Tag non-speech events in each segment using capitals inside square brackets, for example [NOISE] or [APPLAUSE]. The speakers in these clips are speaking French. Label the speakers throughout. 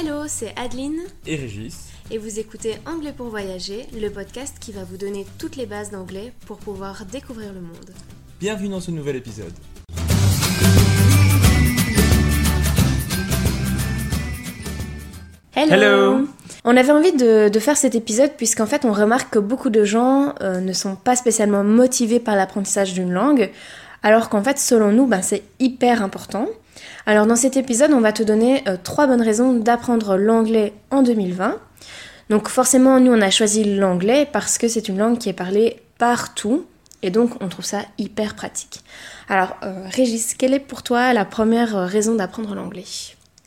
Speaker 1: Hello, c'est Adeline
Speaker 2: et Régis.
Speaker 1: et vous écoutez Anglais pour voyager, le podcast qui va vous donner toutes les bases d'anglais pour pouvoir découvrir le monde.
Speaker 2: Bienvenue dans ce nouvel épisode.
Speaker 1: Hello,
Speaker 2: Hello.
Speaker 1: On avait envie de, de faire cet épisode puisqu'en fait on remarque que beaucoup de gens euh, ne sont pas spécialement motivés par l'apprentissage d'une langue, alors qu'en fait selon nous ben, c'est hyper important. Alors dans cet épisode on va te donner euh, trois bonnes raisons d'apprendre l'anglais en 2020. Donc forcément nous on a choisi l'anglais parce que c'est une langue qui est parlée partout et donc on trouve ça hyper pratique. Alors euh, Régis, quelle est pour toi la première euh, raison d'apprendre l'anglais?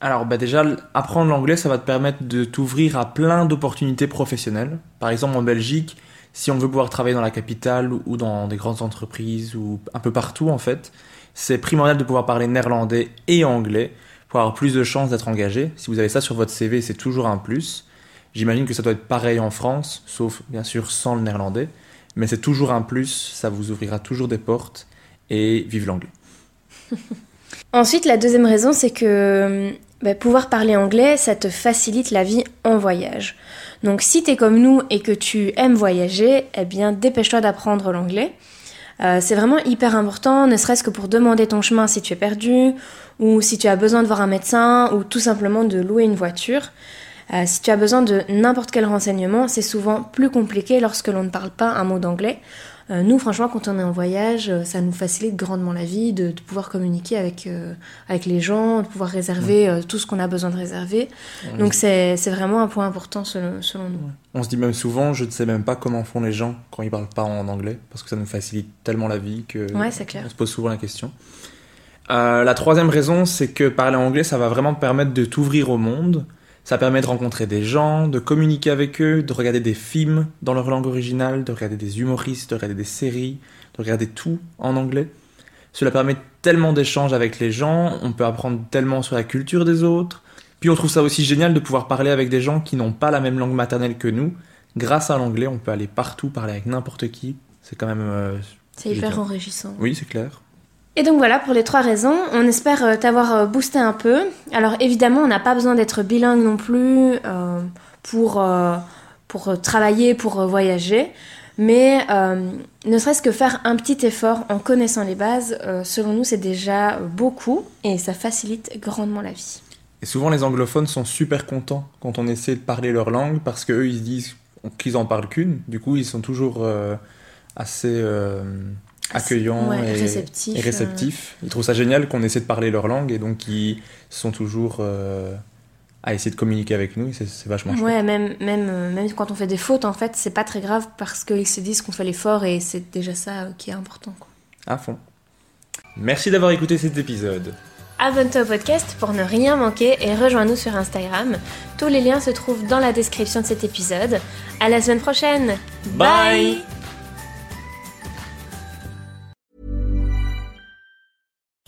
Speaker 2: Alors bah déjà, apprendre l'anglais, ça va te permettre de t'ouvrir à plein d'opportunités professionnelles. Par exemple en Belgique, si on veut pouvoir travailler dans la capitale ou dans des grandes entreprises ou un peu partout en fait, c'est primordial de pouvoir parler néerlandais et anglais pour avoir plus de chances d'être engagé. Si vous avez ça sur votre CV, c'est toujours un plus. J'imagine que ça doit être pareil en France, sauf bien sûr sans le néerlandais, mais c'est toujours un plus, ça vous ouvrira toujours des portes et vive l'anglais. [LAUGHS]
Speaker 1: Ensuite, la deuxième raison, c'est que bah, pouvoir parler anglais, ça te facilite la vie en voyage. Donc si t'es comme nous et que tu aimes voyager, eh bien dépêche-toi d'apprendre l'anglais. Euh, c'est vraiment hyper important, ne serait-ce que pour demander ton chemin si tu es perdu, ou si tu as besoin de voir un médecin, ou tout simplement de louer une voiture. Euh, si tu as besoin de n'importe quel renseignement, c'est souvent plus compliqué lorsque l'on ne parle pas un mot d'anglais. Euh, nous, franchement, quand on est en voyage, euh, ça nous facilite grandement la vie de, de pouvoir communiquer avec, euh, avec les gens, de pouvoir réserver tout ce qu'on a besoin de réserver. Donc c'est vraiment un point important selon, selon nous.
Speaker 2: On se dit même souvent, je ne sais même pas comment font les gens quand ils parlent pas en anglais, parce que ça nous facilite tellement la vie que
Speaker 1: Ouais, c'est clair.
Speaker 2: on se pose souvent la question. La troisième raison, c'est que parler anglais, ça va vraiment te permettre de t'ouvrir au monde. Ça permet de rencontrer des gens, de communiquer avec eux, de regarder des films dans leur langue originale, de regarder des humoristes, de regarder des séries, de regarder tout en anglais. Cela permet tellement d'échanges avec les gens, on peut apprendre tellement sur la culture des autres. Puis on trouve ça aussi génial de pouvoir parler avec des gens qui n'ont pas la même langue maternelle que nous. Grâce à l'anglais, on peut aller partout, parler avec n'importe qui. C'est quand même... euh,
Speaker 1: C'est hyper enrichissant.
Speaker 2: Oui, c'est clair.
Speaker 1: Et donc voilà pour les trois raisons. On espère euh, t'avoir euh, boosté un peu. Alors évidemment, on n'a pas besoin d'être bilingue non plus euh, pour, pour travailler, pour voyager. Mais ne serait-ce que faire un petit effort en connaissant les bases, selon nous, c'est déjà beaucoup et ça facilite grandement la vie.
Speaker 2: Et souvent, les anglophones sont super contents quand on essaie de parler leur langue parce qu'eux, ils se disent qu'ils en parlent qu'une. Du coup, ils sont toujours assez accueillants
Speaker 1: ouais,
Speaker 2: et
Speaker 1: réceptifs,
Speaker 2: et réceptifs. Ils trouvent ça génial qu'on essaie de parler leur langue et donc ils sont toujours euh, à essayer de communiquer avec nous. C'est vachement chouette.
Speaker 1: Ouais, même, même, euh, même quand on fait des fautes, en fait, c'est pas très grave parce qu'ils se disent qu'on fait l'effort et c'est déjà ça euh, qui est important. Quoi.
Speaker 2: À fond. Merci d'avoir écouté cet épisode.
Speaker 1: Abonne-toi au podcast pour ne rien manquer et rejoins-nous sur Instagram. Tous les liens se trouvent dans la description de cet épisode. À la semaine prochaine.
Speaker 2: Bye.